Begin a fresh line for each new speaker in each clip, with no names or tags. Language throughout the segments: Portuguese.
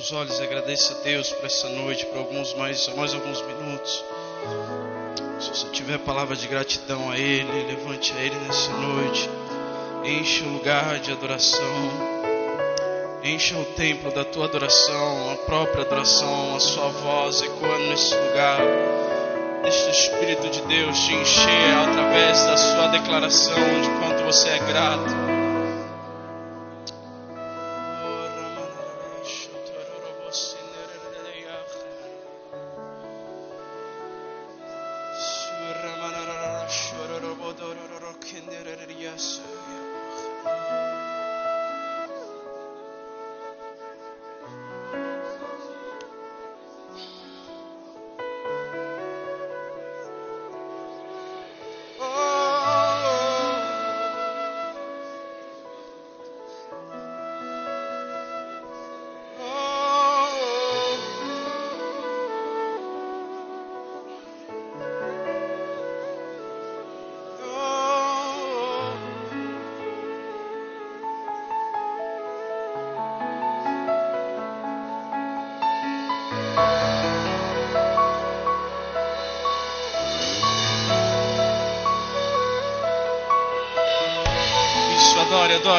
Seus olhos e agradeça a Deus por essa noite, por alguns mais, mais alguns minutos. Se você tiver palavra de gratidão a Ele, levante a Ele nessa noite. Enche o lugar de adoração. Encha o templo da tua adoração, a própria adoração, a sua voz ecoando nesse lugar. Deixa o Espírito de Deus te encher através da sua declaração de quanto você é grato.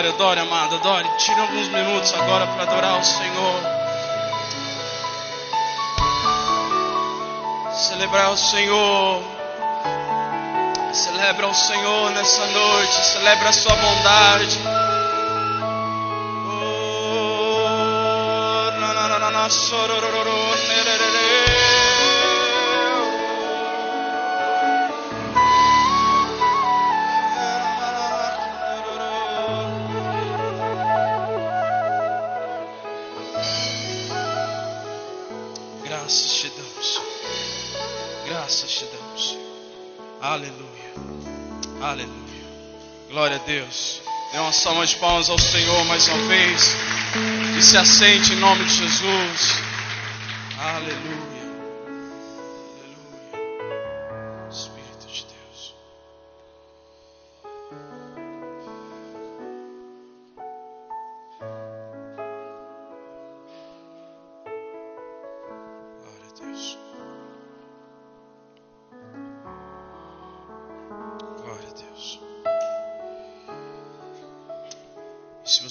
Adore, adore, amado, adore. Tira alguns minutos agora para adorar o Senhor. Celebrar o Senhor. Celebra o Senhor nessa noite. Celebra a sua bondade. Oh, na, na, na, na, Deus. Dê uma salva de palmas ao Senhor mais uma vez. E se assente em nome de Jesus. Aleluia.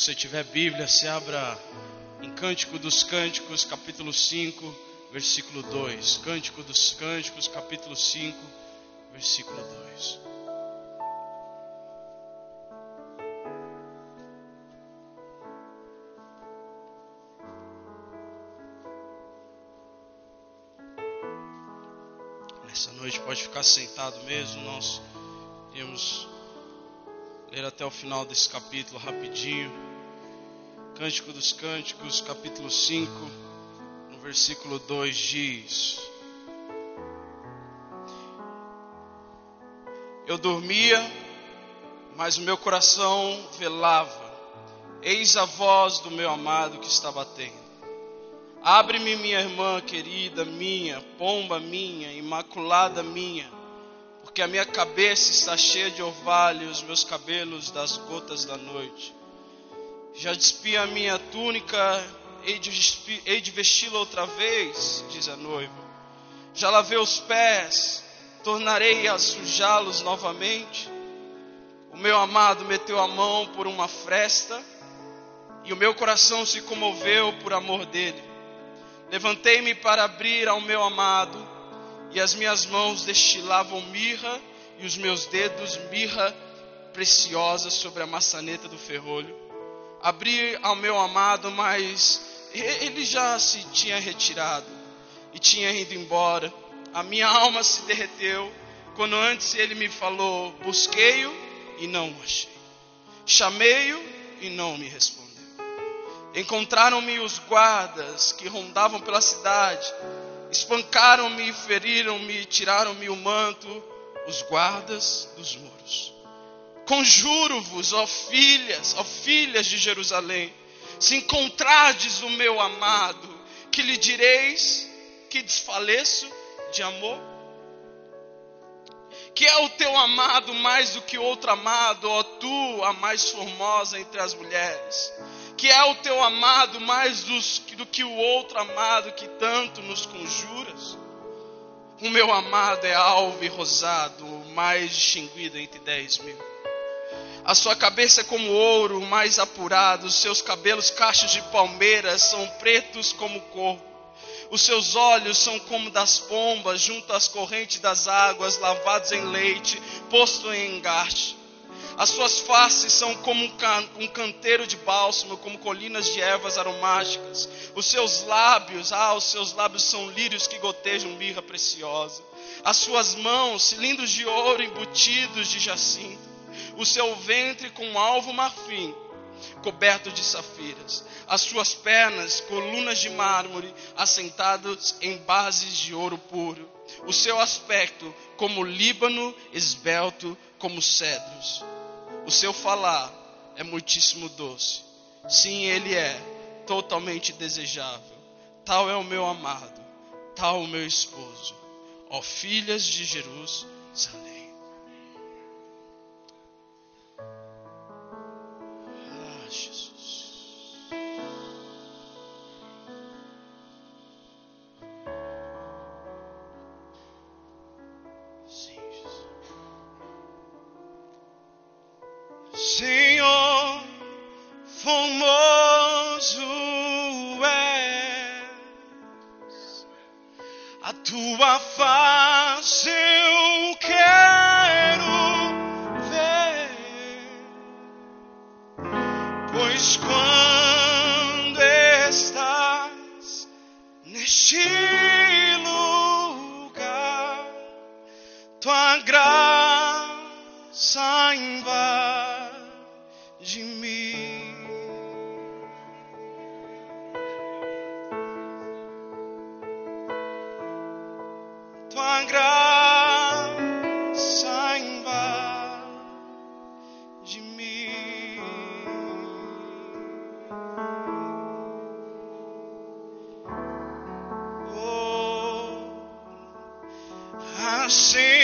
Você tiver Bíblia, se abra em Cântico dos Cânticos, capítulo 5, versículo 2. Cântico dos Cânticos, capítulo 5, versículo 2. Nessa noite pode ficar sentado mesmo, nós temos ler até o final desse capítulo rapidinho. Cântico dos Cânticos, capítulo 5, no versículo 2 diz: Eu dormia, mas o meu coração velava. Eis a voz do meu amado que está batendo. Abre-me, minha irmã querida, minha, pomba minha, imaculada minha, porque a minha cabeça está cheia de orvalho os meus cabelos das gotas da noite. Já despi a minha túnica, hei de, hei de vesti-la outra vez, diz a noiva. Já lavei os pés, tornarei a sujá-los novamente. O meu amado meteu a mão por uma fresta, e o meu coração se comoveu por amor dele. Levantei-me para abrir ao meu amado, e as minhas mãos destilavam mirra, e os meus dedos mirra preciosa sobre a maçaneta do ferrolho abri ao meu amado, mas ele já se tinha retirado e tinha ido embora. A minha alma se derreteu quando antes ele me falou: busquei-o e não o achei. Chamei-o e não me respondeu. Encontraram-me os guardas que rondavam pela cidade, espancaram-me, feriram-me, tiraram-me o manto, os guardas dos muros. Conjuro-vos, ó filhas, ó filhas de Jerusalém, se encontrardes o meu amado, que lhe direis que desfaleço de amor? Que é o teu amado mais do que outro amado, ó tu, a mais formosa entre as mulheres? que é o teu amado mais dos, do que o outro amado que tanto nos conjuras? O meu amado é alvo e rosado, o mais distinguido entre dez mil. A sua cabeça é como ouro, mais apurado, os seus cabelos cachos de palmeiras são pretos como corpo. Os seus olhos são como das pombas, junto às correntes das águas, lavados em leite, posto em engaste. As suas faces são como um, can um canteiro de bálsamo, como colinas de ervas aromáticas. Os seus lábios, ah, os seus lábios são lírios que gotejam mirra preciosa. As suas mãos, cilindros de ouro embutidos de jacinto. O seu ventre com alvo marfim, coberto de safiras. As suas pernas, colunas de mármore, assentadas em bases de ouro puro. O seu aspecto, como Líbano, esbelto como cedros. O seu falar é muitíssimo doce. Sim, ele é totalmente desejável. Tal é o meu amado, tal o meu esposo. Ó filhas de Jerusalém. Ah, assim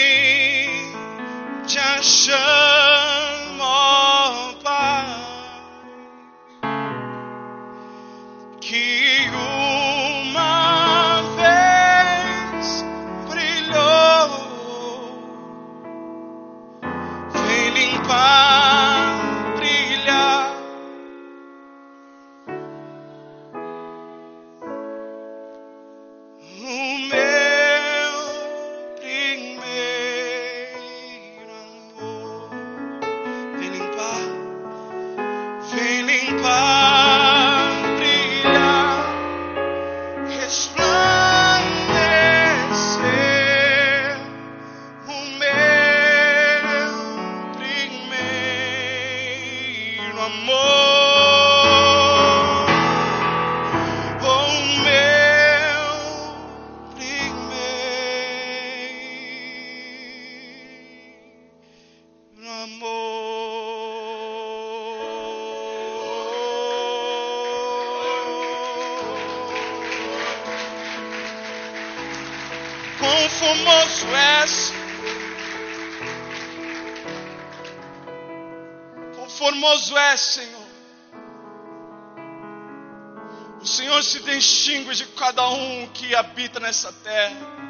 habita nessa terra.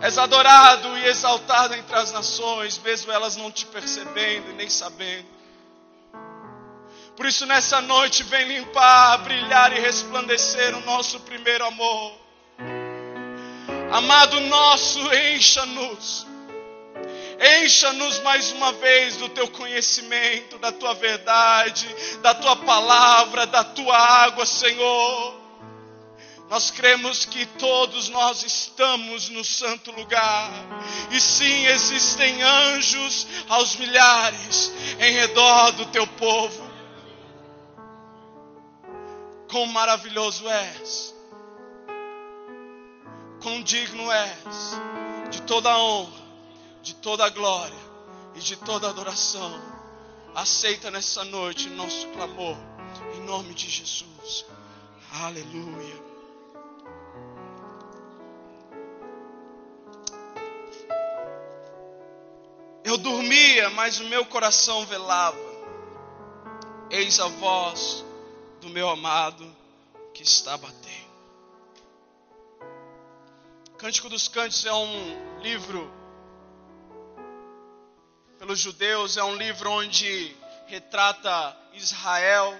És adorado e exaltado entre as nações, mesmo elas não te percebendo e nem sabendo. Por isso, nessa noite, vem limpar, brilhar e resplandecer o nosso primeiro amor. Amado nosso, encha-nos. Encha-nos mais uma vez do teu conhecimento, da tua verdade, da tua palavra, da tua água, Senhor. Nós cremos que todos nós estamos no santo lugar. E sim, existem anjos aos milhares em redor do teu povo. Quão maravilhoso és. Quão digno és de toda a honra, de toda a glória e de toda a adoração. Aceita nessa noite nosso clamor, em nome de Jesus. Aleluia. Eu dormia, mas o meu coração velava. Eis a voz do meu amado que está batendo. Cântico dos Cânticos é um livro pelos judeus, é um livro onde retrata Israel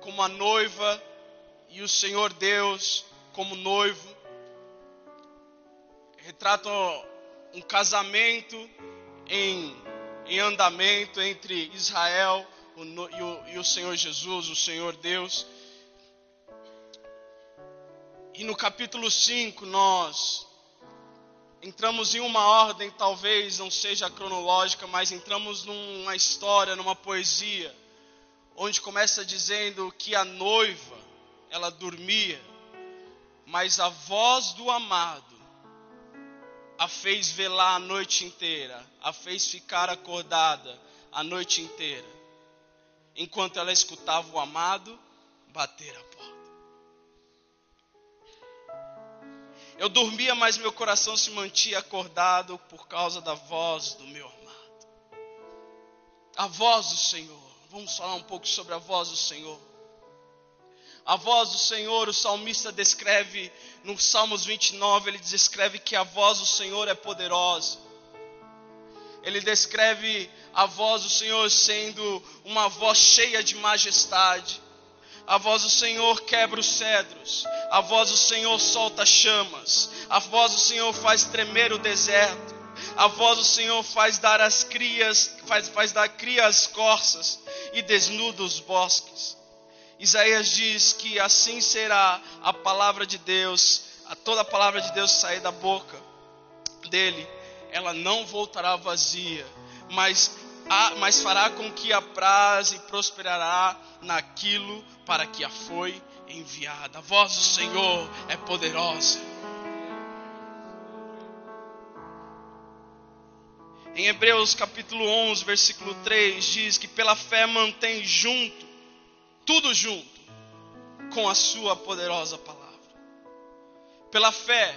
como a noiva e o Senhor Deus como noivo. Retrata um casamento em, em andamento entre Israel e o, e o Senhor Jesus, o Senhor Deus. E no capítulo 5 nós entramos em uma ordem, talvez não seja cronológica, mas entramos numa história, numa poesia, onde começa dizendo que a noiva, ela dormia, mas a voz do amado a fez velar a noite inteira, a fez ficar acordada a noite inteira, enquanto ela escutava o amado bater a porta. Eu dormia, mas meu coração se mantinha acordado por causa da voz do meu amado. A voz do Senhor. Vamos falar um pouco sobre a voz do Senhor. A voz do Senhor, o salmista descreve no Salmos 29, ele descreve que a voz do Senhor é poderosa. Ele descreve a voz do Senhor sendo uma voz cheia de majestade. A voz do Senhor quebra os cedros. A voz do Senhor solta chamas. A voz do Senhor faz tremer o deserto. A voz do Senhor faz dar as crias, faz, faz dar cria as corças e desnuda os bosques. Isaías diz que assim será a palavra de Deus, a toda a palavra de Deus sair da boca dele, ela não voltará vazia, mas mas fará com que apraz e prosperará naquilo para que a foi enviada. A voz do Senhor é poderosa. Em Hebreus capítulo 11, versículo 3 diz que pela fé mantém junto, tudo junto, com a sua poderosa palavra. Pela fé,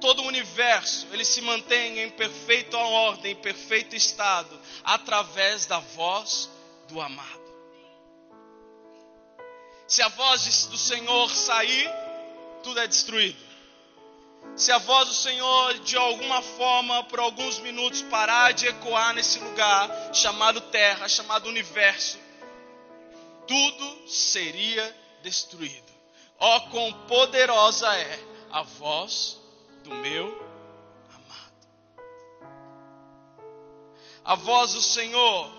todo o universo, ele se mantém em perfeita ordem, em perfeito estado, através da voz do amado. Se a voz do Senhor sair, tudo é destruído. Se a voz do Senhor, de alguma forma, por alguns minutos, parar de ecoar nesse lugar chamado terra, chamado universo, tudo seria destruído. Ó, oh, quão poderosa é a voz do meu amado. A voz do Senhor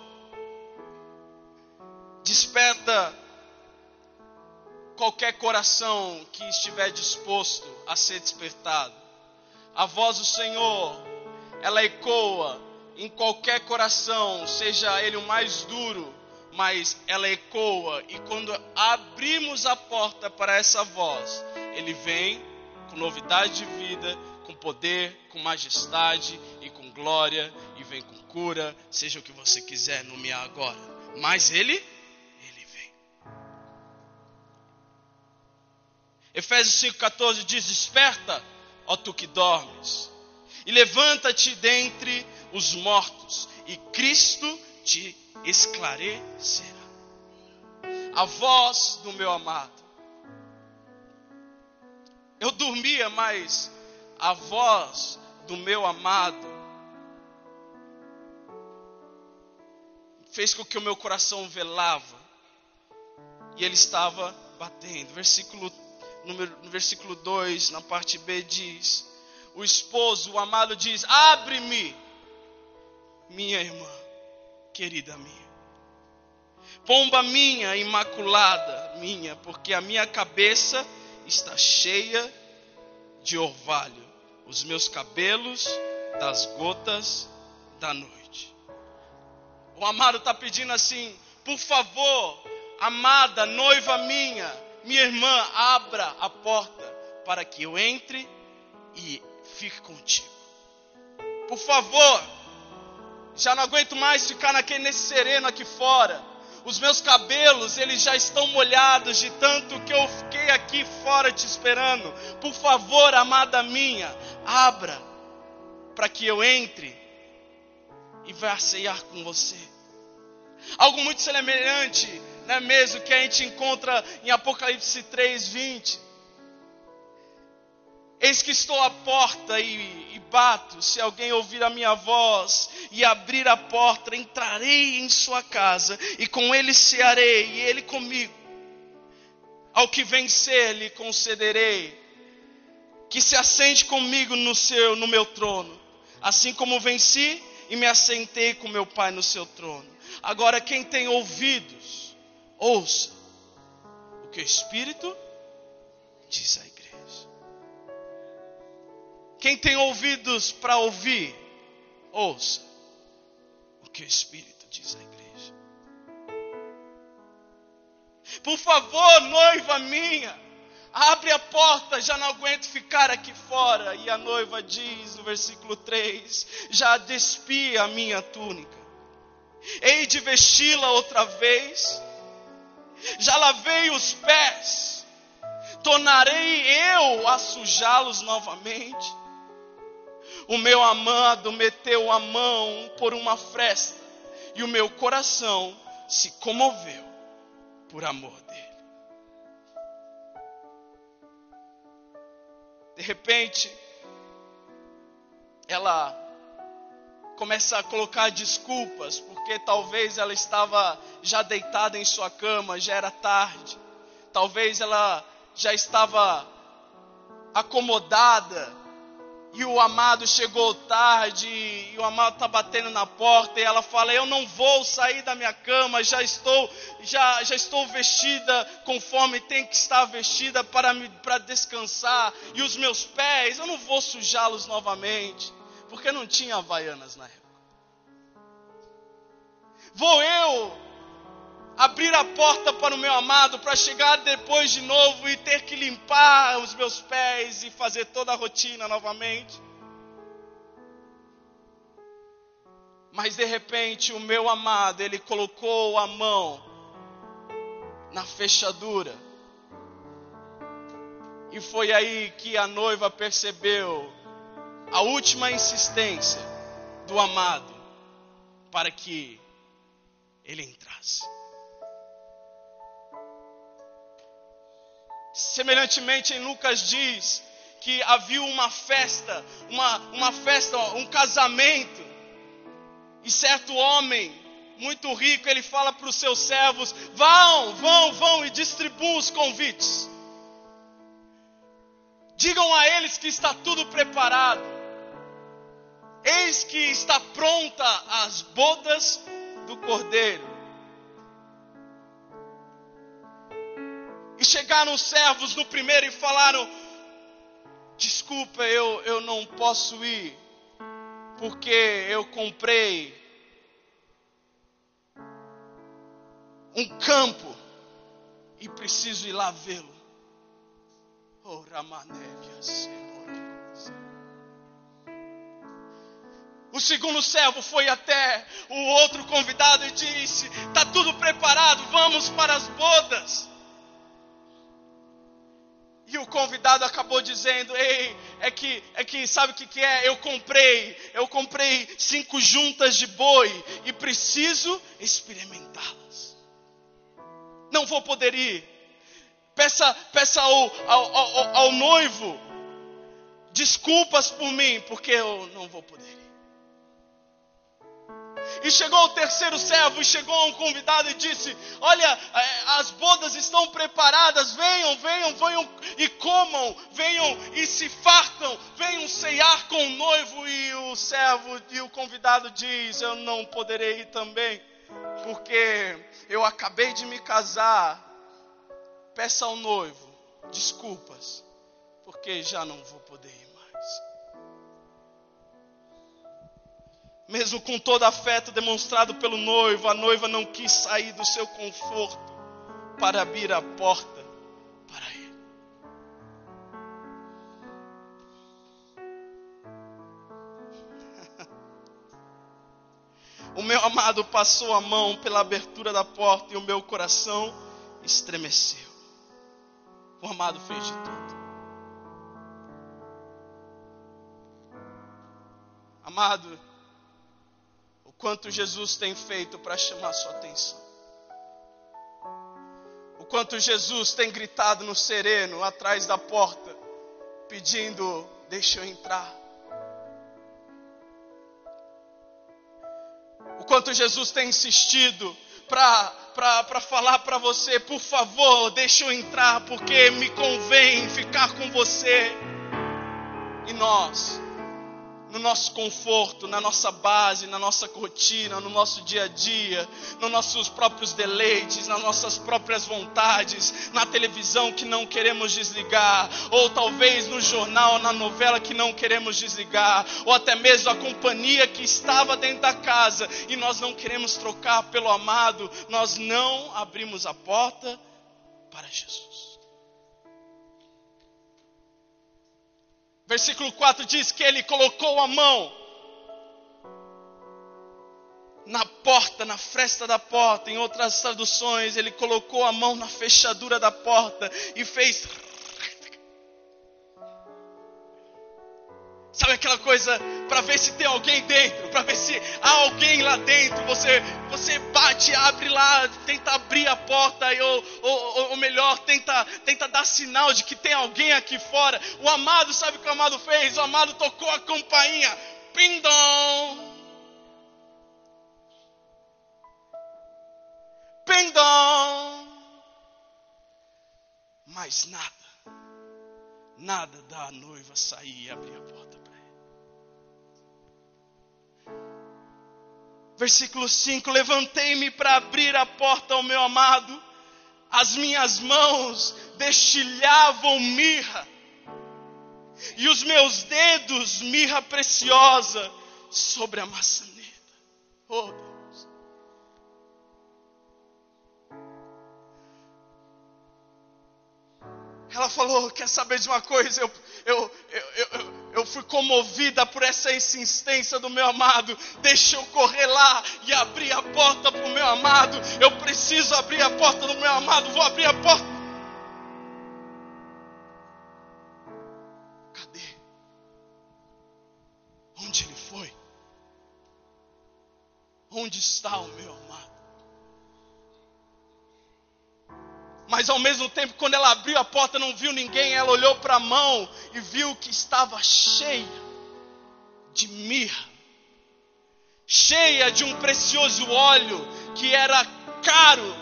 desperta qualquer coração que estiver disposto a ser despertado. A voz do Senhor, ela ecoa em qualquer coração, seja ele o mais duro, mas ela ecoa e quando abrimos a porta para essa voz, ele vem com novidade de vida, com poder, com majestade e com glória, e vem com cura, seja o que você quiser nomear agora. Mas ele, ele vem. Efésios 5,14 diz: Desperta, ó tu que dormes, e levanta-te dentre os mortos, e Cristo te esclarecerá. A voz do meu amado eu dormia, mas a voz do meu amado fez com que o meu coração velava e ele estava batendo. Versículo número, no versículo 2, na parte B diz: O esposo, o amado diz: "Abre-me, minha irmã, querida minha. Pomba minha, imaculada minha, porque a minha cabeça está cheia de orvalho, os meus cabelos das gotas da noite. O amado está pedindo assim: por favor, amada, noiva minha, minha irmã, abra a porta para que eu entre e fique contigo. Por favor, já não aguento mais ficar naquele, nesse sereno aqui fora os meus cabelos, eles já estão molhados de tanto que eu fiquei aqui fora te esperando. Por favor, amada minha, abra para que eu entre e vá ceiar com você. Algo muito semelhante, não é mesmo, que a gente encontra em Apocalipse 3, 20. Eis que estou à porta e, e, bato. Se alguém ouvir a minha voz e abrir a porta, entrarei em sua casa e com ele cearei e ele comigo. Ao que vencer, lhe concederei que se assente comigo no seu, no meu trono, assim como venci e me assentei com meu Pai no seu trono. Agora, quem tem ouvidos, ouça o que o Espírito diz igreja. Quem tem ouvidos para ouvir, ouça o que o Espírito diz à igreja. Por favor, noiva minha, abre a porta, já não aguento ficar aqui fora. E a noiva diz no versículo 3: Já despi a minha túnica, hei de vesti-la outra vez, já lavei os pés, tornarei eu a sujá-los novamente o meu amado meteu a mão por uma fresta e o meu coração se comoveu por amor dele. De repente, ela começa a colocar desculpas, porque talvez ela estava já deitada em sua cama, já era tarde, talvez ela já estava acomodada e o amado chegou tarde, e o amado está batendo na porta, e ela fala: Eu não vou sair da minha cama, já estou, já, já estou vestida conforme tem que estar vestida para, me, para descansar, e os meus pés, eu não vou sujá-los novamente, porque não tinha havaianas na época. Vou eu abrir a porta para o meu amado, para chegar depois de novo e ter que limpar os meus pés e fazer toda a rotina novamente. Mas de repente o meu amado, ele colocou a mão na fechadura. E foi aí que a noiva percebeu a última insistência do amado para que ele entrasse. Semelhantemente, em Lucas diz que havia uma festa, uma, uma festa, um casamento, e certo homem, muito rico, ele fala para os seus servos: vão, vão, vão e distribuam os convites. Digam a eles que está tudo preparado. Eis que está pronta as bodas do cordeiro. E chegaram os servos no primeiro e falaram: Desculpa, eu, eu não posso ir, porque eu comprei um campo e preciso ir lá vê-lo. Oh. O segundo servo foi até o outro convidado e disse: Está tudo preparado, vamos para as bodas. E o convidado acabou dizendo: Ei, é que, é que sabe o que, que é? Eu comprei, eu comprei cinco juntas de boi e preciso experimentá-las. Não vou poder ir. Peça, peça ao, ao, ao, ao noivo desculpas por mim, porque eu não vou poder ir. E chegou o terceiro servo, e chegou um convidado e disse: Olha, é, as bodas estão preparadas, venham, venham, venham e comam, venham e se fartam, venham ceiar com o noivo. E o servo e o convidado diz: Eu não poderei ir também, porque eu acabei de me casar. Peça ao noivo desculpas, porque já não vou poder ir. Mesmo com todo afeto demonstrado pelo noivo, a noiva não quis sair do seu conforto para abrir a porta para ele. O meu amado passou a mão pela abertura da porta e o meu coração estremeceu. O amado fez de tudo. Amado, quanto Jesus tem feito para chamar sua atenção. O quanto Jesus tem gritado no sereno, atrás da porta, pedindo: Deixa eu entrar. O quanto Jesus tem insistido para falar para você: Por favor, deixa eu entrar, porque me convém ficar com você. E nós, no nosso conforto, na nossa base, na nossa rotina, no nosso dia a dia, nos nossos próprios deleites, nas nossas próprias vontades, na televisão que não queremos desligar, ou talvez no jornal, na novela que não queremos desligar, ou até mesmo a companhia que estava dentro da casa e nós não queremos trocar pelo amado, nós não abrimos a porta para Jesus. Versículo 4 diz que ele colocou a mão na porta, na fresta da porta. Em outras traduções, ele colocou a mão na fechadura da porta e fez Sabe aquela coisa para ver se tem alguém dentro, para ver se há alguém lá dentro. Você, você bate, abre lá, tenta abrir a porta, ou, ou, ou melhor, tenta, tenta dar sinal de que tem alguém aqui fora. O amado, sabe o que o amado fez? O amado tocou a campainha. Pindom. Pindom. Mas nada, nada da noiva sair e abrir a porta. Versículo 5: Levantei-me para abrir a porta ao meu amado, as minhas mãos destilhavam mirra, e os meus dedos mirra preciosa sobre a maçaneta. Oh Deus. Ela falou: Quer saber de uma coisa? Eu, eu, eu, eu eu fui comovida por essa insistência do meu amado. Deixa eu correr lá e abrir a porta para o meu amado. Eu preciso abrir a porta do meu amado. Vou abrir a porta. Cadê? Onde ele foi? Onde está o meu amado? Mas ao mesmo tempo, quando ela abriu a porta, não viu ninguém. Ela olhou para a mão e viu que estava cheia de mirra, cheia de um precioso óleo que era caro,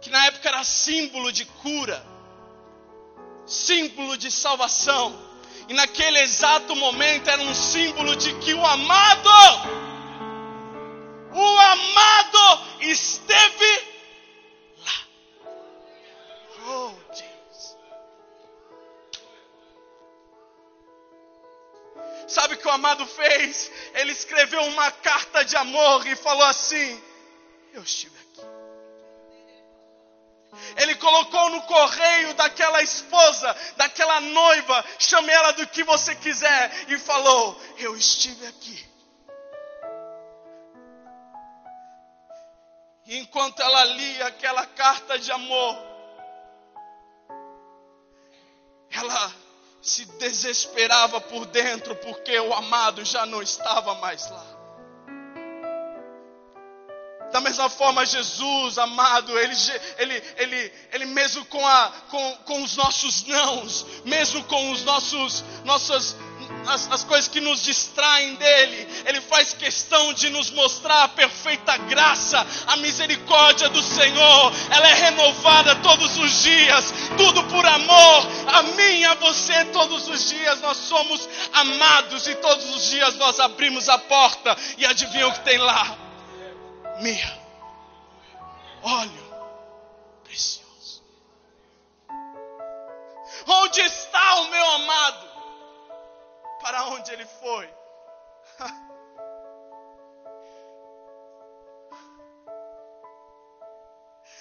que na época era símbolo de cura, símbolo de salvação. E naquele exato momento era um símbolo de que o amado, o amado esteve que o amado fez? Ele escreveu uma carta de amor e falou assim: Eu estive aqui. Ele colocou no correio daquela esposa, daquela noiva, chame ela do que você quiser, e falou: Eu estive aqui. E enquanto ela lia aquela carta de amor, ela se desesperava por dentro porque o amado já não estava mais lá. Da mesma forma, Jesus, amado, ele, ele, ele, ele mesmo com, a, com, com os nossos nãos, mesmo com os nossos, nossas as, as coisas que nos distraem dele, ele faz questão de nos mostrar a perfeita graça, a misericórdia do Senhor, ela é renovada todos os dias, tudo por amor, a mim e a você todos os dias nós somos amados e todos os dias nós abrimos a porta e adivinha o que tem lá? Mirra, óleo precioso. Onde está o meu amado? Para onde ele foi.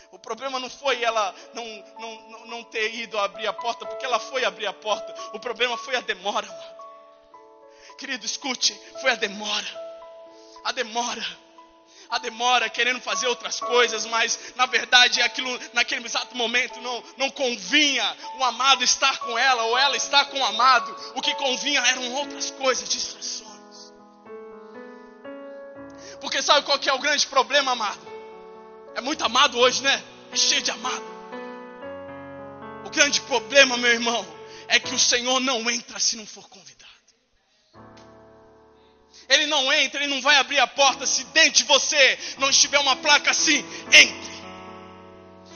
O problema não foi ela não, não, não ter ido abrir a porta, porque ela foi abrir a porta. O problema foi a demora, amado. Querido, escute, foi a demora. A demora a demora, querendo fazer outras coisas, mas na verdade aquilo naquele exato momento não, não convinha o amado estar com ela ou ela estar com o amado. O que convinha eram outras coisas, distrações. Porque sabe qual que é o grande problema, amado? É muito amado hoje, né? É cheio de amado. O grande problema, meu irmão, é que o Senhor não entra se não for convidado. Ele não entra, ele não vai abrir a porta se dentro de você não estiver uma placa assim, entre.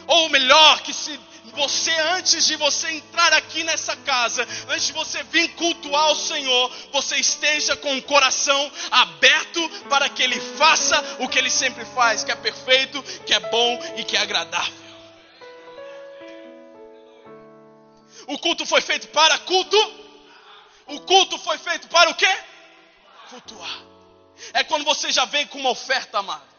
Ou melhor, que se você, antes de você entrar aqui nessa casa, antes de você vir cultuar o Senhor, você esteja com o coração aberto para que Ele faça o que Ele sempre faz, que é perfeito, que é bom e que é agradável. O culto foi feito para culto. O culto foi feito para o quê? Cultuar. É quando você já vem com uma oferta, amado.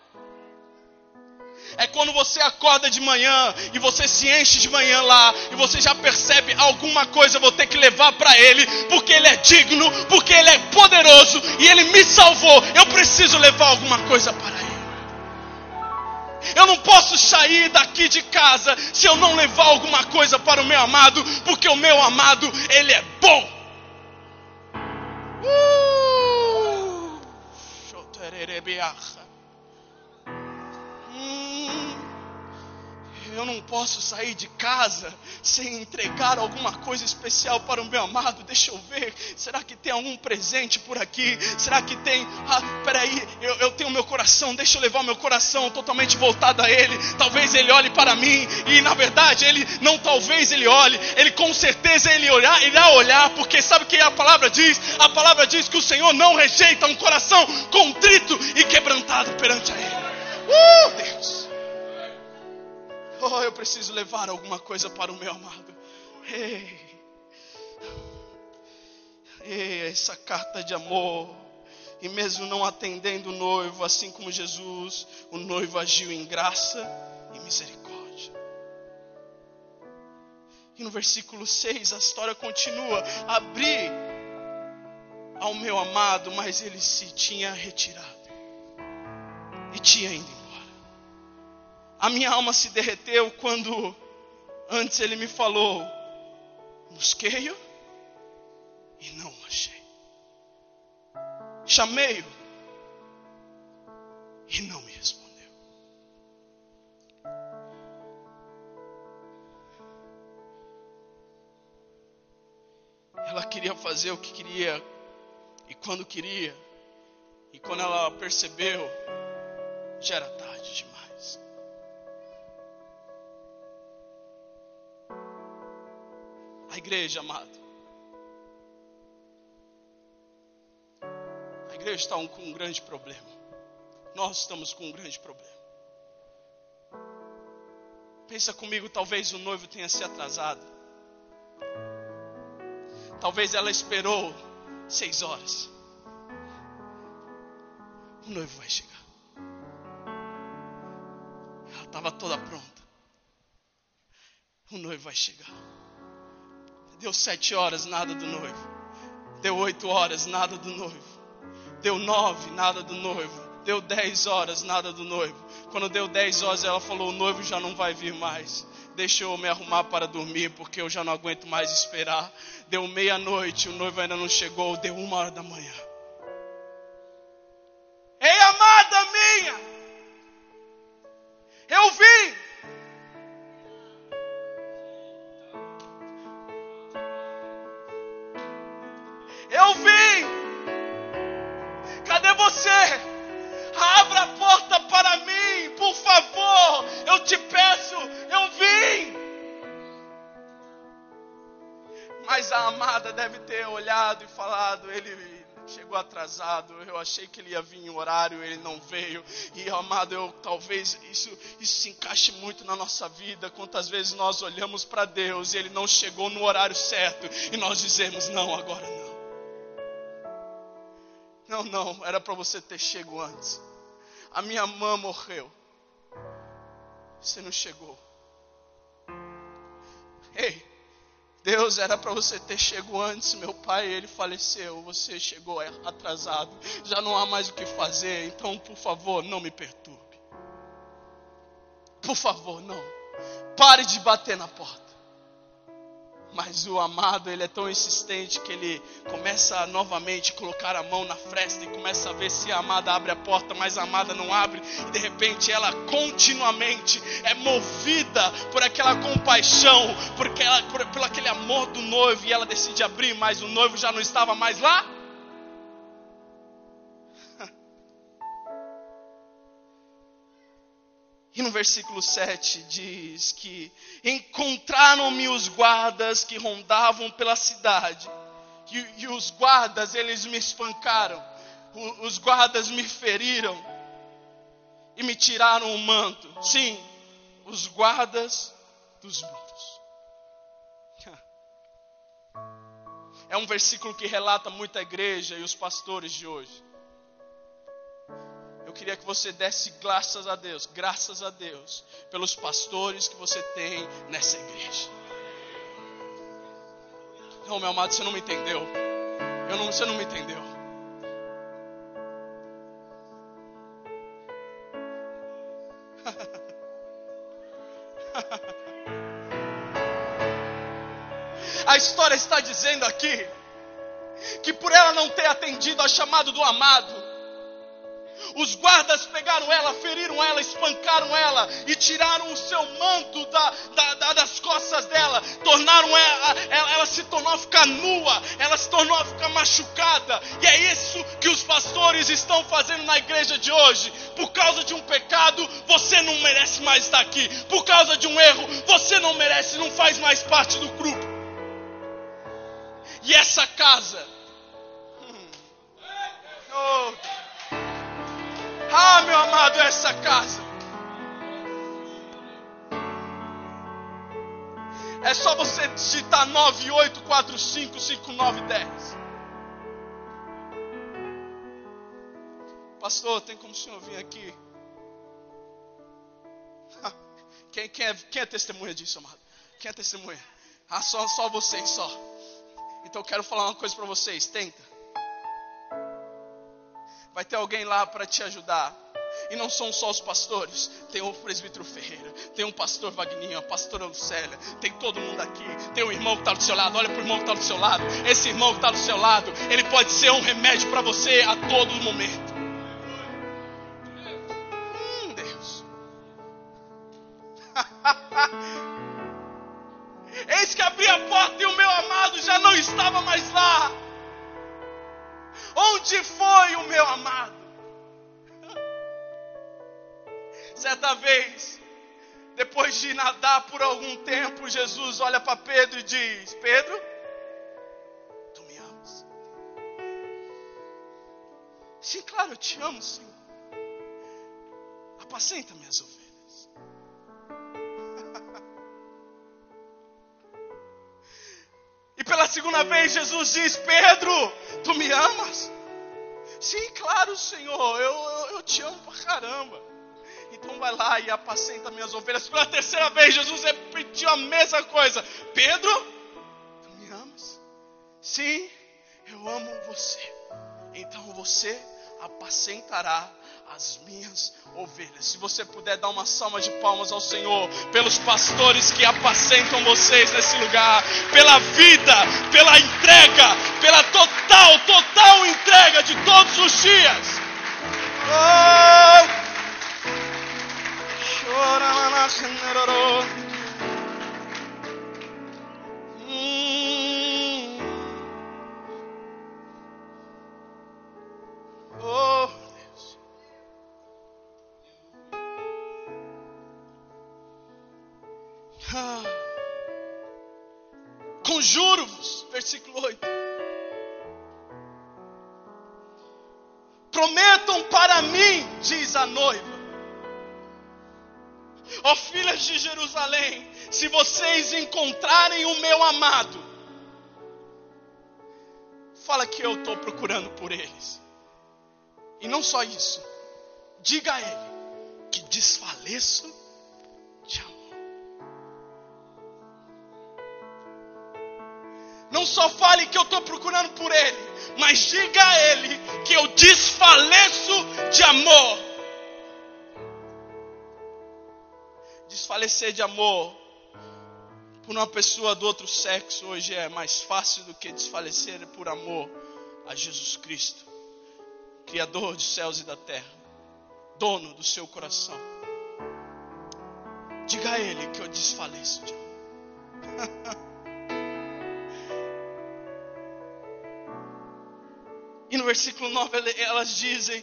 É quando você acorda de manhã e você se enche de manhã lá e você já percebe alguma coisa eu vou ter que levar para Ele, porque Ele é digno, porque Ele é poderoso e Ele me salvou. Eu preciso levar alguma coisa para Ele. Eu não posso sair daqui de casa se eu não levar alguma coisa para o meu amado, porque o meu amado, ele é bom. Uh! Rebeach. Eu não posso sair de casa sem entregar alguma coisa especial para o meu amado. Deixa eu ver. Será que tem algum presente por aqui? Será que tem? Ah, peraí, eu, eu tenho meu coração. Deixa eu levar meu coração totalmente voltado a Ele. Talvez Ele olhe para mim. E na verdade, Ele não talvez Ele olhe. Ele com certeza Ele olhar, irá olhar. Porque sabe o que a palavra diz? A palavra diz que o Senhor não rejeita um coração contrito e quebrantado perante a Ele. Uh, Deus. Oh, eu preciso levar alguma coisa para o meu amado. Ei, ei, essa carta de amor. E mesmo não atendendo o noivo, assim como Jesus, o noivo agiu em graça e misericórdia. E no versículo 6 a história continua: Abri ao meu amado, mas ele se tinha retirado e tinha ido a minha alma se derreteu quando antes ele me falou: busquei-o e não o achei. Chamei-o e não me respondeu. Ela queria fazer o que queria e quando queria, e quando ela percebeu, já era tarde demais. Igreja, amado. A igreja está com um grande problema. Nós estamos com um grande problema. Pensa comigo, talvez o noivo tenha se atrasado. Talvez ela esperou seis horas. O noivo vai chegar. Ela estava toda pronta. O noivo vai chegar. Deu sete horas, nada do noivo. Deu oito horas, nada do noivo. Deu nove, nada do noivo. Deu dez horas, nada do noivo. Quando deu dez horas, ela falou: O noivo já não vai vir mais. Deixa eu me arrumar para dormir, porque eu já não aguento mais esperar. Deu meia-noite, o noivo ainda não chegou. Deu uma hora da manhã. Ei, amada minha! Atrasado, eu achei que ele ia vir em horário, ele não veio. E amado, eu talvez isso, isso se encaixe muito na nossa vida. Quantas vezes nós olhamos para Deus e ele não chegou no horário certo e nós dizemos: não, agora não. Não, não, era para você ter chego antes. A minha mãe morreu. Você não chegou. Ei, Deus era para você ter chego antes. Meu pai, ele faleceu. Você chegou atrasado. Já não há mais o que fazer. Então, por favor, não me perturbe. Por favor, não. Pare de bater na porta. Mas o amado, ele é tão insistente que ele começa a novamente colocar a mão na fresta e começa a ver se a amada abre a porta, mas a amada não abre. E de repente ela continuamente é movida por aquela compaixão, por, aquela, por, por aquele amor do noivo. E ela decide abrir, mas o noivo já não estava mais lá. E no versículo 7 diz que encontraram-me os guardas que rondavam pela cidade. E, e, os guardas, eles me espancaram. O, os guardas me feriram. E me tiraram o manto. Sim, os guardas dos muros. É um versículo que relata muito a igreja e os pastores de hoje queria que você desse graças a Deus, graças a Deus, pelos pastores que você tem nessa igreja. Não, meu amado, você não me entendeu. Eu não, você não me entendeu. A história está dizendo aqui que por ela não ter atendido ao chamado do amado, os guardas pegaram ela, feriram ela, espancaram ela e tiraram o seu manto da, da, da, das costas dela. Tornaram ela, ela, ela se tornou a ficar nua, ela se tornou a ficar machucada. E é isso que os pastores estão fazendo na igreja de hoje. Por causa de um pecado, você não merece mais estar aqui. Por causa de um erro, você não merece, não faz mais parte do grupo. E essa casa. Oh, ah, meu amado, essa casa. É só você digitar 98455910. Pastor, tem como o senhor vir aqui? Quem, quem, é, quem é testemunha disso, amado? Quem é testemunha? Ah, só, só vocês, só. Então eu quero falar uma coisa para vocês. Tenta. Vai ter alguém lá para te ajudar. E não são só os pastores, tem o presbítero Ferreira, tem um pastor Vagninho, a pastora Lucélia, tem todo mundo aqui, tem um irmão que está do seu lado, olha para o irmão que está do seu lado, esse irmão que está do seu lado, ele pode ser um remédio para você a todo momento. Hum, Deus. Eis que abri a porta e o meu amado já não estava mais lá. Onde foi o meu amado? Certa vez, depois de nadar por algum tempo, Jesus olha para Pedro e diz: Pedro, tu me amas? Sim, claro, eu te amo, Senhor. Apacenta minhas ovelhas. Segunda vez, Jesus diz: Pedro, tu me amas? Sim, claro, Senhor, eu, eu, eu te amo pra caramba. Então vai lá e apacenta minhas ovelhas. Pela terceira vez, Jesus repetiu a mesma coisa: Pedro, tu me amas? Sim, eu amo você. Então você apacentará as minhas ovelhas. Se você puder dar uma salva de palmas ao Senhor, pelos pastores que apacentam vocês nesse lugar, pela vida, pela entrega, pela total, total entrega de todos os dias. Oh! Chora, Conjuro-vos, versículo 8. Prometam para mim, diz a noiva. Ó filhas de Jerusalém, se vocês encontrarem o meu amado, fala que eu estou procurando por eles. E não só isso, diga a ele que desfaleço Não só fale que eu estou procurando por Ele, mas diga a Ele que eu desfaleço de amor. Desfalecer de amor por uma pessoa do outro sexo hoje é mais fácil do que desfalecer por amor a Jesus Cristo, Criador dos céus e da terra, dono do seu coração. Diga a Ele que eu desfaleço de amor. e no versículo 9 elas dizem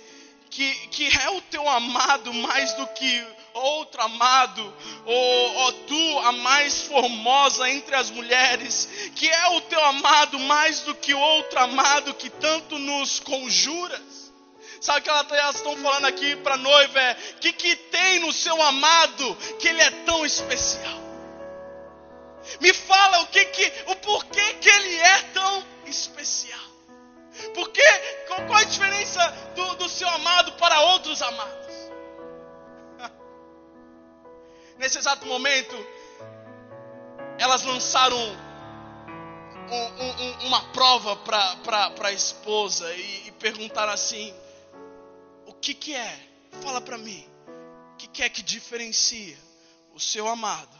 que, que é o teu amado mais do que outro amado, ou, ou tu a mais formosa entre as mulheres, que é o teu amado mais do que outro amado que tanto nos conjuras. Sabe o que elas estão falando aqui para a noiva? É que que tem no seu amado que ele é tão especial? Me fala o que que, o porquê que ele é tão especial. Porque qual, qual a diferença do, do seu amado para outros amados? Nesse exato momento, elas lançaram um, um, uma prova para a esposa e, e, perguntaram assim: o que, que é? Fala para mim. O que, que é que diferencia o seu amado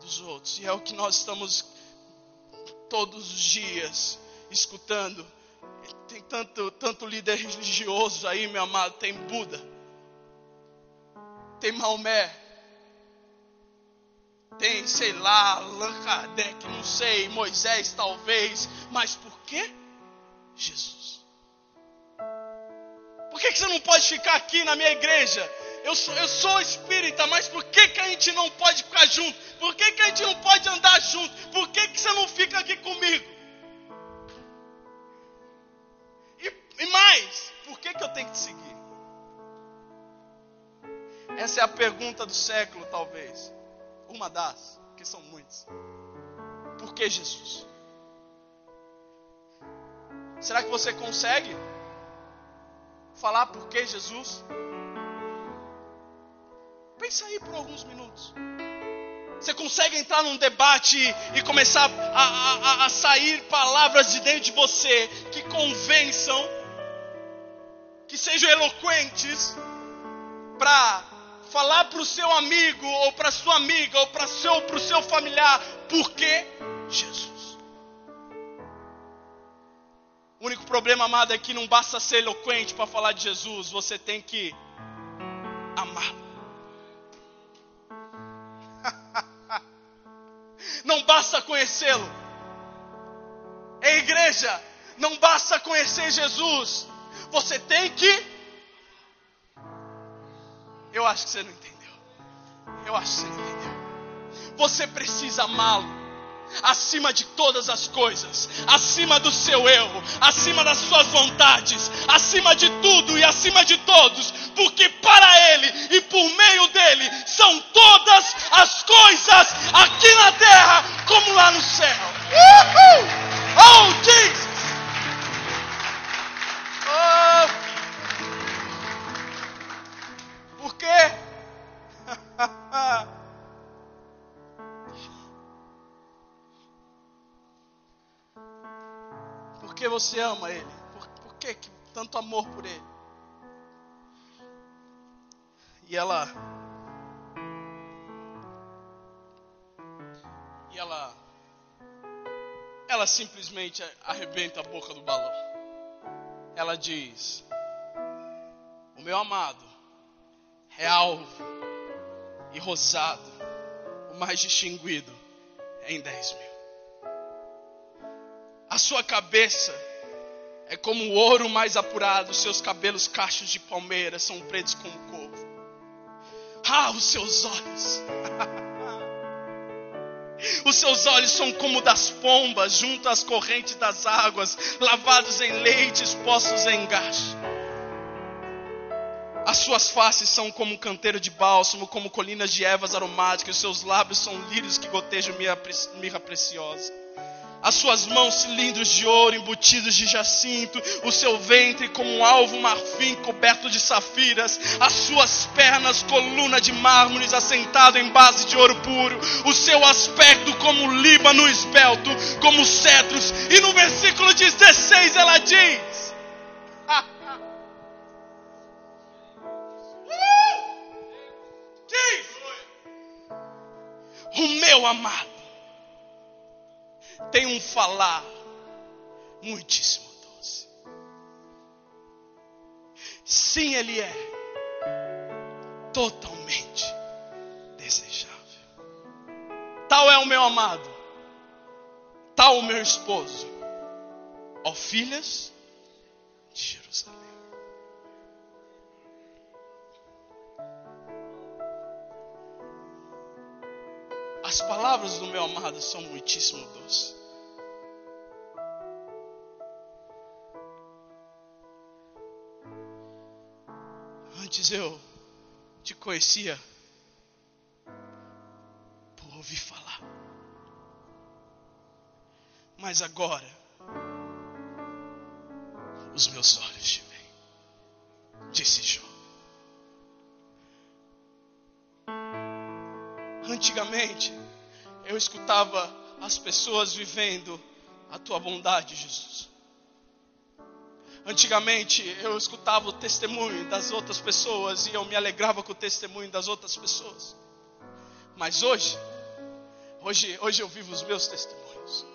dos outros? E é o que nós estamos todos os dias escutando. Tanto, tanto líder religioso aí, meu amado. Tem Buda, tem Maomé, tem, sei lá, Allan Kardec, não sei, Moisés talvez, mas por que Jesus? Por que, que você não pode ficar aqui na minha igreja? Eu sou, eu sou espírita, mas por que, que a gente não pode ficar junto? Por que, que a gente não pode andar junto? Por que, que você não fica aqui comigo? E, e mais, por que, que eu tenho que te seguir? Essa é a pergunta do século, talvez. Uma das, que são muitas. Por que Jesus? Será que você consegue falar por que Jesus? Pensa aí por alguns minutos. Você consegue entrar num debate e começar a, a, a, sair palavras de dentro de você que convençam, que sejam eloquentes, para falar para o seu amigo, ou para sua amiga, ou para seu, pro seu familiar, por que Jesus? O único problema, amado, é que não basta ser eloquente para falar de Jesus, você tem que amá-lo. não basta conhecê-lo. Ei, igreja, não basta conhecer Jesus, você tem que eu acho que você não entendeu. Eu acho que você não entendeu. Você precisa amá-lo acima de todas as coisas, acima do seu eu, acima das suas vontades, acima de tudo e acima de todos, porque para Ele e por meio dele são todas as coisas aqui na terra como lá no céu. Uhul! Você ama Ele? Por, por que, tanto amor por Ele? E ela. E ela. Ela simplesmente arrebenta a boca do balão. Ela diz: O meu amado é alvo e rosado, o mais distinguido é em 10 mil. A sua cabeça é como o ouro mais apurado, seus cabelos cachos de palmeira são pretos como couve. Ah, os seus olhos. Os seus olhos são como das pombas junto às correntes das águas, lavados em leite, expostos em gacho. As suas faces são como um canteiro de bálsamo, como colinas de ervas aromáticas, os seus lábios são lírios que gotejam mirra preciosa. As suas mãos cilindros de ouro embutidos de jacinto, o seu ventre como um alvo marfim coberto de safiras, as suas pernas coluna de mármores assentado em base de ouro puro, o seu aspecto como líbano esbelto, como cedros. E no versículo 16 ela diz: o meu amado. Tem um falar muitíssimo doce. Sim, Ele é totalmente desejável. Tal é o meu amado, tal o meu esposo, ó filhas palavras do meu amado são muitíssimo doces. Antes eu te conhecia por ouvir falar. Mas agora, os meus olhos te veem, disse Jó. Antigamente, eu escutava as pessoas vivendo a tua bondade, Jesus. Antigamente eu escutava o testemunho das outras pessoas e eu me alegrava com o testemunho das outras pessoas. Mas hoje, hoje, hoje eu vivo os meus testemunhos.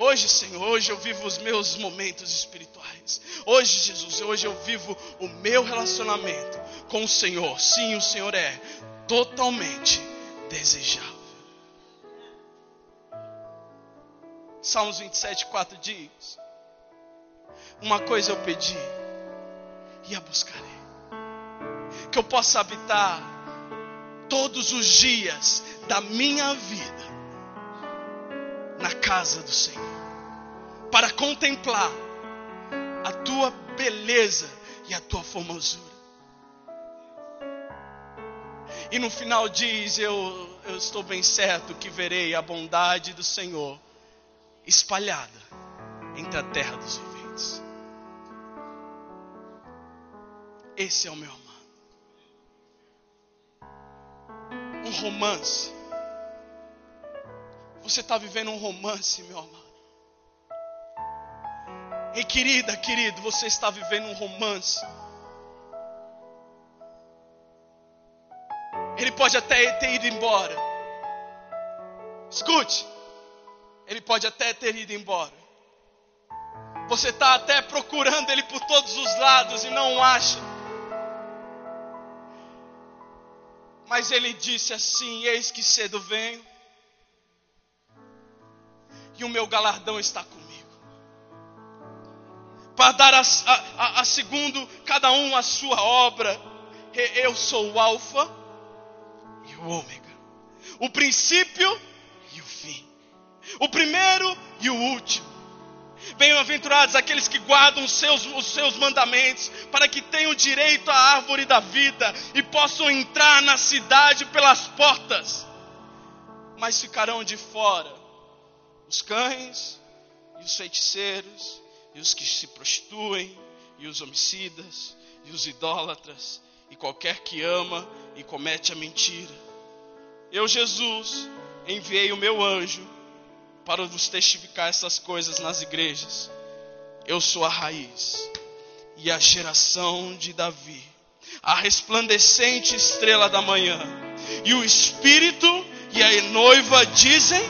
Hoje, Senhor, hoje eu vivo os meus momentos espirituais. Hoje, Jesus, hoje eu vivo o meu relacionamento com o Senhor. Sim, o Senhor é totalmente desejável. Salmos 27, 4 diz: uma coisa eu pedi e a buscarei. Que eu possa habitar todos os dias da minha vida na casa do Senhor, para contemplar a tua beleza e a tua formosura. E no final diz: eu, eu estou bem certo que verei a bondade do Senhor espalhada entre a terra dos viventes. Esse é o meu amado. Um romance. Você está vivendo um romance, meu amado. E querida, querido, você está vivendo um romance. Ele pode até ter ido embora. Escute. Ele pode até ter ido embora. Você está até procurando ele por todos os lados e não o acha. Mas ele disse assim: Eis que cedo venho, e o meu galardão está comigo. Para dar a, a, a segundo cada um a sua obra, eu sou o Alfa e o Ômega, o princípio e o fim, o primeiro e o último. Bem-aventurados aqueles que guardam os seus, os seus mandamentos, para que tenham direito à árvore da vida e possam entrar na cidade pelas portas. Mas ficarão de fora os cães, e os feiticeiros, e os que se prostituem, e os homicidas, e os idólatras, e qualquer que ama e comete a mentira. Eu, Jesus, enviei o meu anjo para vos testificar essas coisas nas igrejas. Eu sou a raiz e a geração de Davi, a resplandecente estrela da manhã. E o Espírito e a noiva dizem: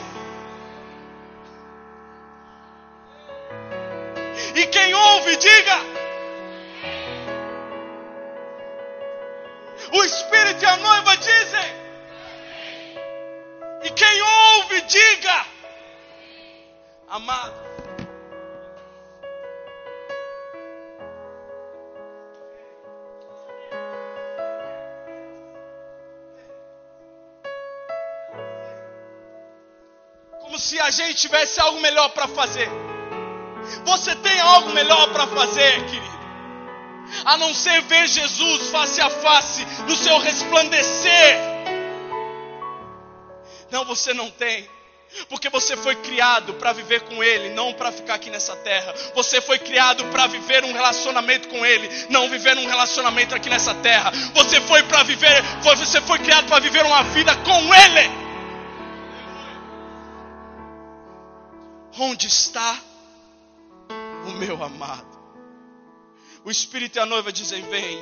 E quem ouve, diga. O Espírito e a noiva dizem. E quem ouve, diga. Amado, como se a gente tivesse algo melhor para fazer. Você tem algo melhor para fazer, querido, a não ser ver Jesus face a face no seu resplandecer. Não, você não tem. Porque você foi criado para viver com Ele, não para ficar aqui nessa terra. Você foi criado para viver um relacionamento com Ele, não viver um relacionamento aqui nessa terra. Você foi para viver, você foi criado para viver uma vida com Ele. Onde está o meu amado? O Espírito e a noiva dizem: Vem.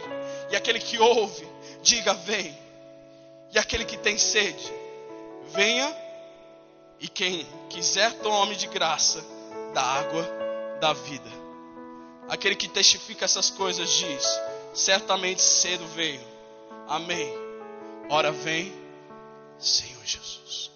E aquele que ouve, diga: Vem. E aquele que tem sede, venha E quem quiser tome de graça da água da vida. Aquele que testifica essas coisas diz: certamente cedo veio. Amém. Ora vem, Senhor Jesus.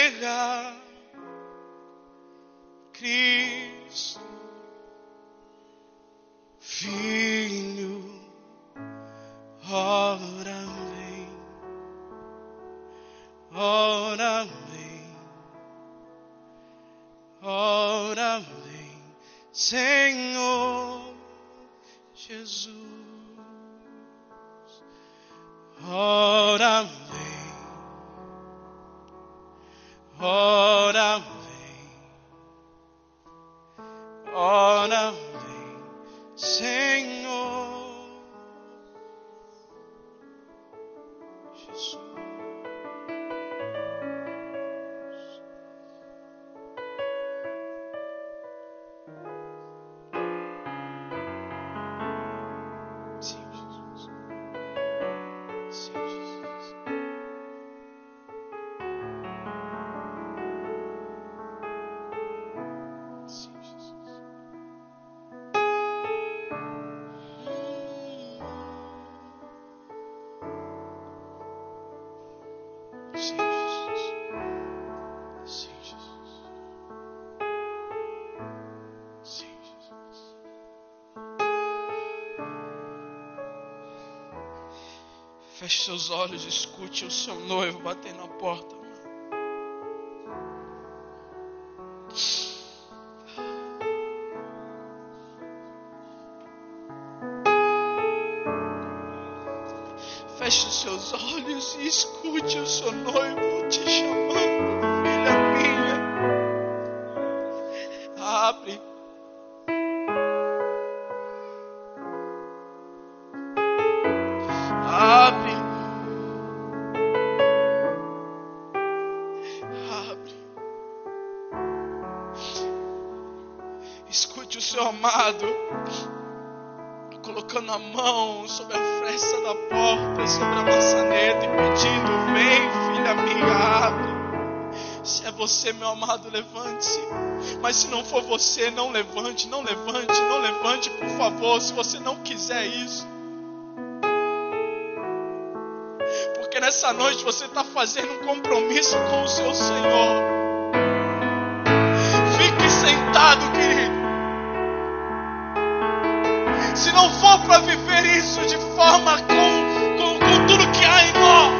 entrega, Cristo. Feche seus olhos, escute o seu noivo batendo na porta. Amado colocando a mão sobre a fresta da porta, sobre a maçaneta e pedindo: Vem, filha minha, abre. Se é você, meu amado, levante-se. Mas se não for você, não levante, não levante, não levante, por favor. Se você não quiser isso. Porque nessa noite você está fazendo um compromisso com o seu Senhor. Fique sentado, não for para viver isso de forma com, com, com tudo que há em nós.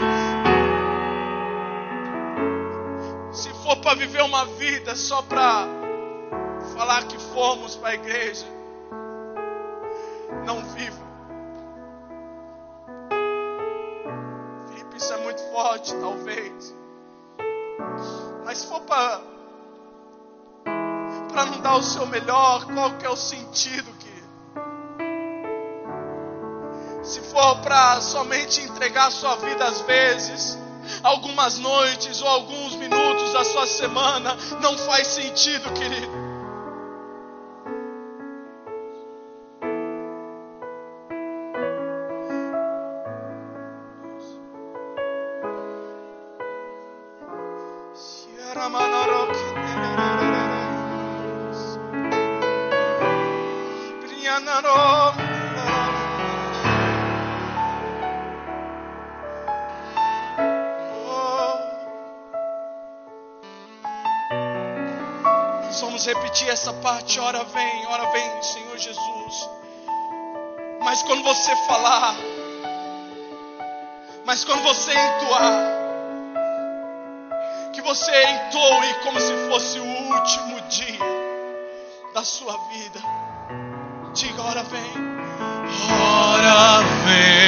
Se for para viver uma vida só para falar que fomos para a igreja, não viva. Felipe, isso é muito forte, talvez. Mas se for para para não dar o seu melhor, qual que é o sentido for para somente entregar sua vida às vezes, algumas noites ou alguns minutos da sua semana, não faz sentido, querido. Vamos repetir essa parte, ora vem, ora vem, Senhor Jesus. Mas quando você falar, mas quando você entoar, que você entoe como se fosse o último dia da sua vida. Diga, ora vem.
Ora vem,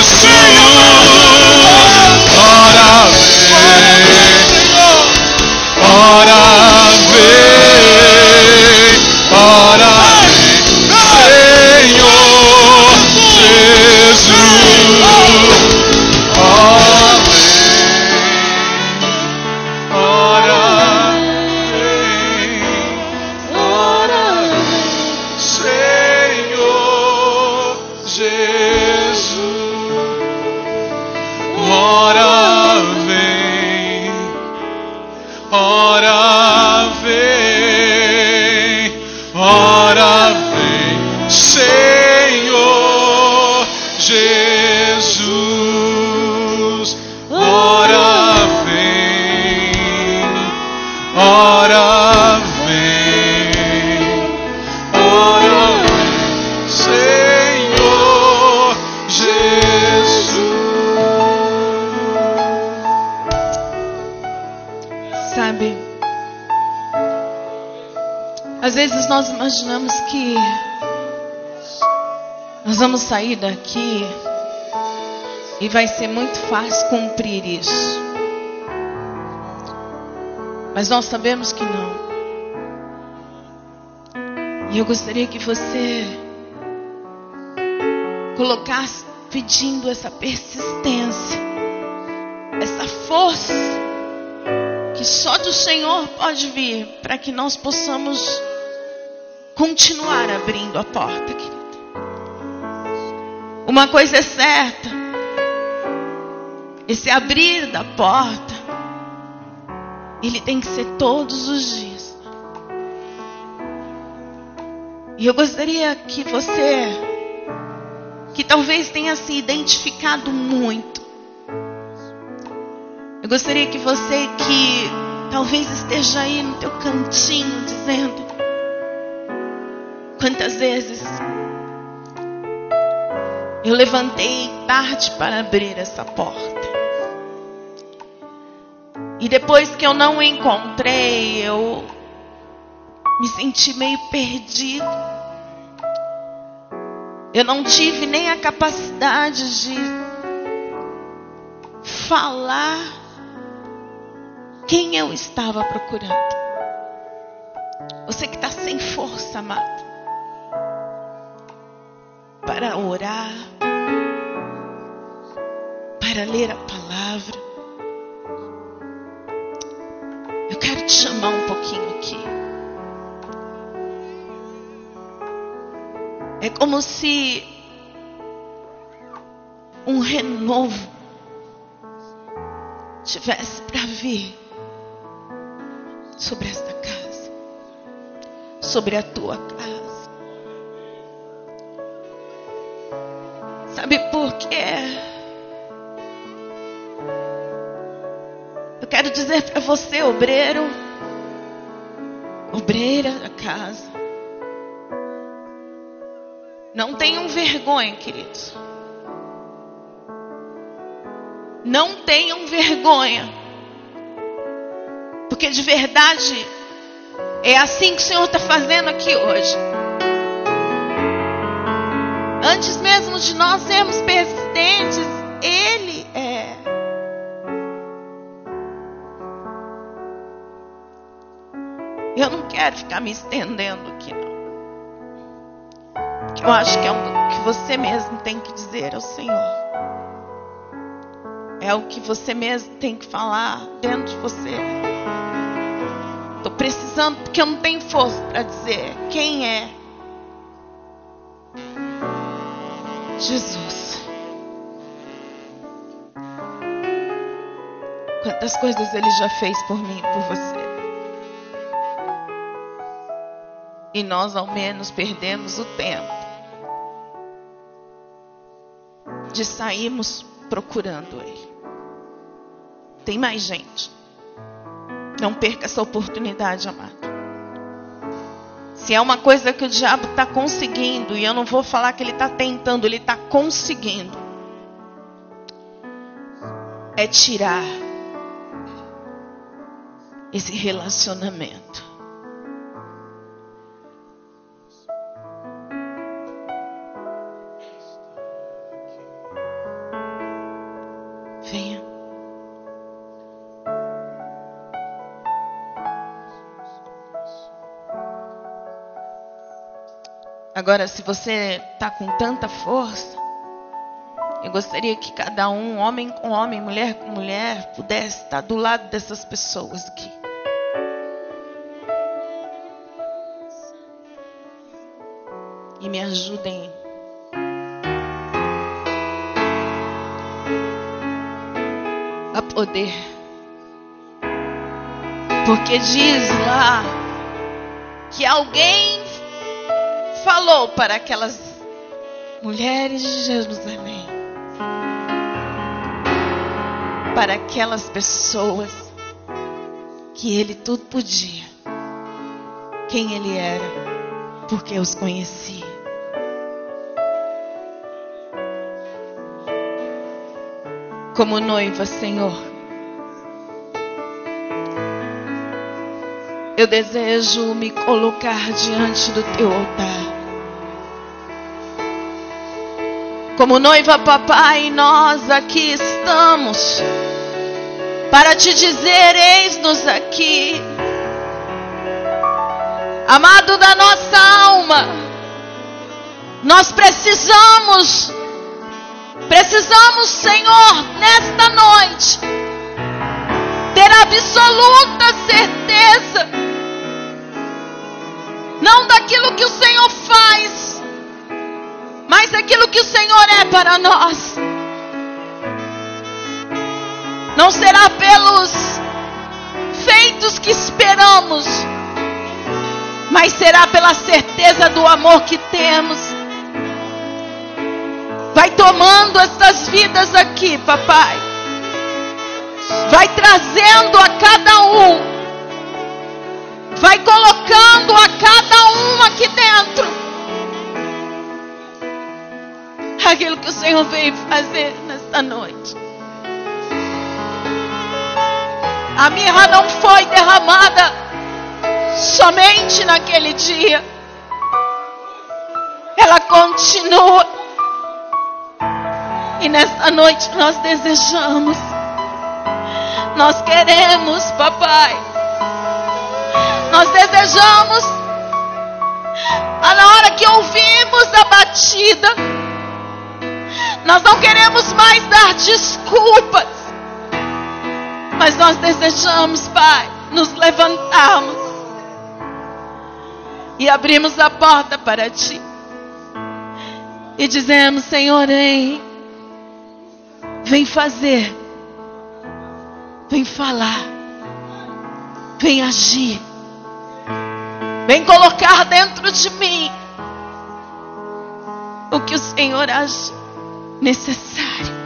Jesus.
Sair daqui e vai ser muito fácil cumprir isso. Mas nós sabemos que não. E eu gostaria que você colocasse pedindo essa persistência, essa força que só do Senhor pode vir para que nós possamos continuar abrindo a porta, querida. Uma coisa é certa: esse abrir da porta, ele tem que ser todos os dias. E eu gostaria que você, que talvez tenha se identificado muito, eu gostaria que você que talvez esteja aí no teu cantinho dizendo quantas vezes eu levantei tarde para abrir essa porta. E depois que eu não encontrei, eu me senti meio perdido. Eu não tive nem a capacidade de falar quem eu estava procurando. Você que está sem força, amado, para orar, para ler a palavra. Eu quero te chamar um pouquinho aqui. É como se um renovo tivesse para vir sobre esta casa, sobre a tua casa. Por quê? Eu quero dizer para você, obreiro, obreira da casa, não tenham vergonha, queridos. Não tenham vergonha. Porque de verdade, É assim que o Senhor está fazendo aqui hoje. Antes mesmo de nós sermos persistentes, Ele é. Eu não quero ficar me estendendo aqui, não. Porque eu acho que é o que você mesmo tem que dizer ao Senhor. É o que você mesmo tem que falar dentro de você. Estou precisando, porque eu não tenho força para dizer quem é. Jesus. Quantas coisas Ele já fez por mim e por você. E nós, ao menos, perdemos o tempo de sairmos procurando Ele. Tem mais gente. Não perca essa oportunidade, amado. Se é uma coisa que o diabo está conseguindo, e eu não vou falar que ele está tentando, ele está conseguindo, é tirar esse relacionamento. Agora, se você está com tanta força, eu gostaria que cada um, homem com homem, mulher com mulher, pudesse estar do lado dessas pessoas aqui. E me ajudem a poder. Porque diz lá que alguém falou para aquelas mulheres de Jerusalém, para aquelas pessoas, que ele tudo podia, quem ele era, porque os conhecia. Como noiva, Senhor, eu desejo me colocar diante do teu altar. Como noiva, papai, nós aqui estamos para te dizer: eis-nos aqui, amado da nossa alma, nós precisamos, precisamos, Senhor, nesta noite, ter absoluta certeza, não daquilo que o Senhor faz, mas aquilo que o Senhor é para nós. Não será pelos feitos que esperamos, mas será pela certeza do amor que temos. Vai tomando essas vidas aqui, papai. Vai trazendo a cada um. Vai colocando a cada um aqui dentro aquilo que o Senhor veio fazer nesta noite. A mirra não foi derramada somente naquele dia. Ela continua. E nesta noite nós desejamos. Nós queremos, papai. Nós desejamos. Na hora que ouvimos a batida nós não queremos mais dar desculpas. Mas nós desejamos, Pai, nos levantarmos e abrimos a porta para Ti. E dizemos, Senhor, hein, vem fazer, vem falar, vem agir, vem colocar dentro de mim o que o Senhor acha necessário.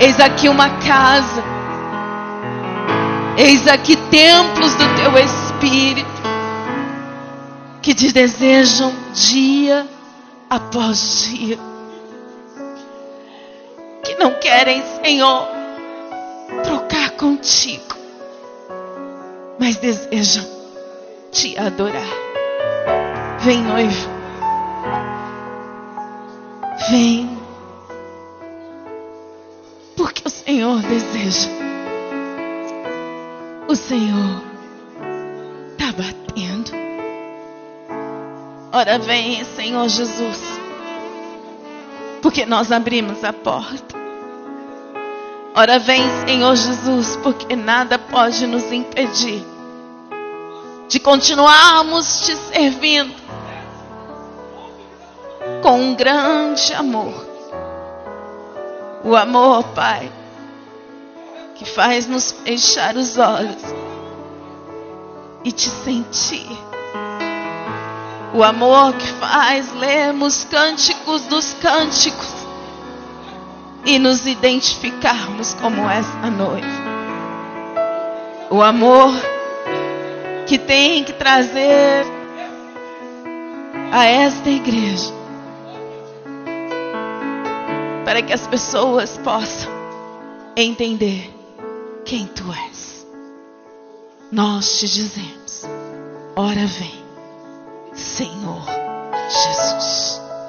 Eis aqui uma casa, eis aqui templos do teu Espírito que te desejam dia após dia, que não querem, Senhor, trocar contigo, mas desejam te adorar. Vem, noivo. Vem. Porque o Senhor deseja. O Senhor está batendo. Ora, vem, Senhor Jesus. Porque nós abrimos a porta. Ora, vem, Senhor Jesus, porque nada pode nos impedir de continuarmos te servindo com um grande amor. O amor, Pai, que faz nos fechar os olhos e te sentir. O amor que faz lermos cânticos dos cânticos e nos identificarmos como essa noiva. O amor que tem que trazer a esta igreja para que as pessoas possam entender quem tu és. Nós te dizemos: ora vem, Senhor Jesus.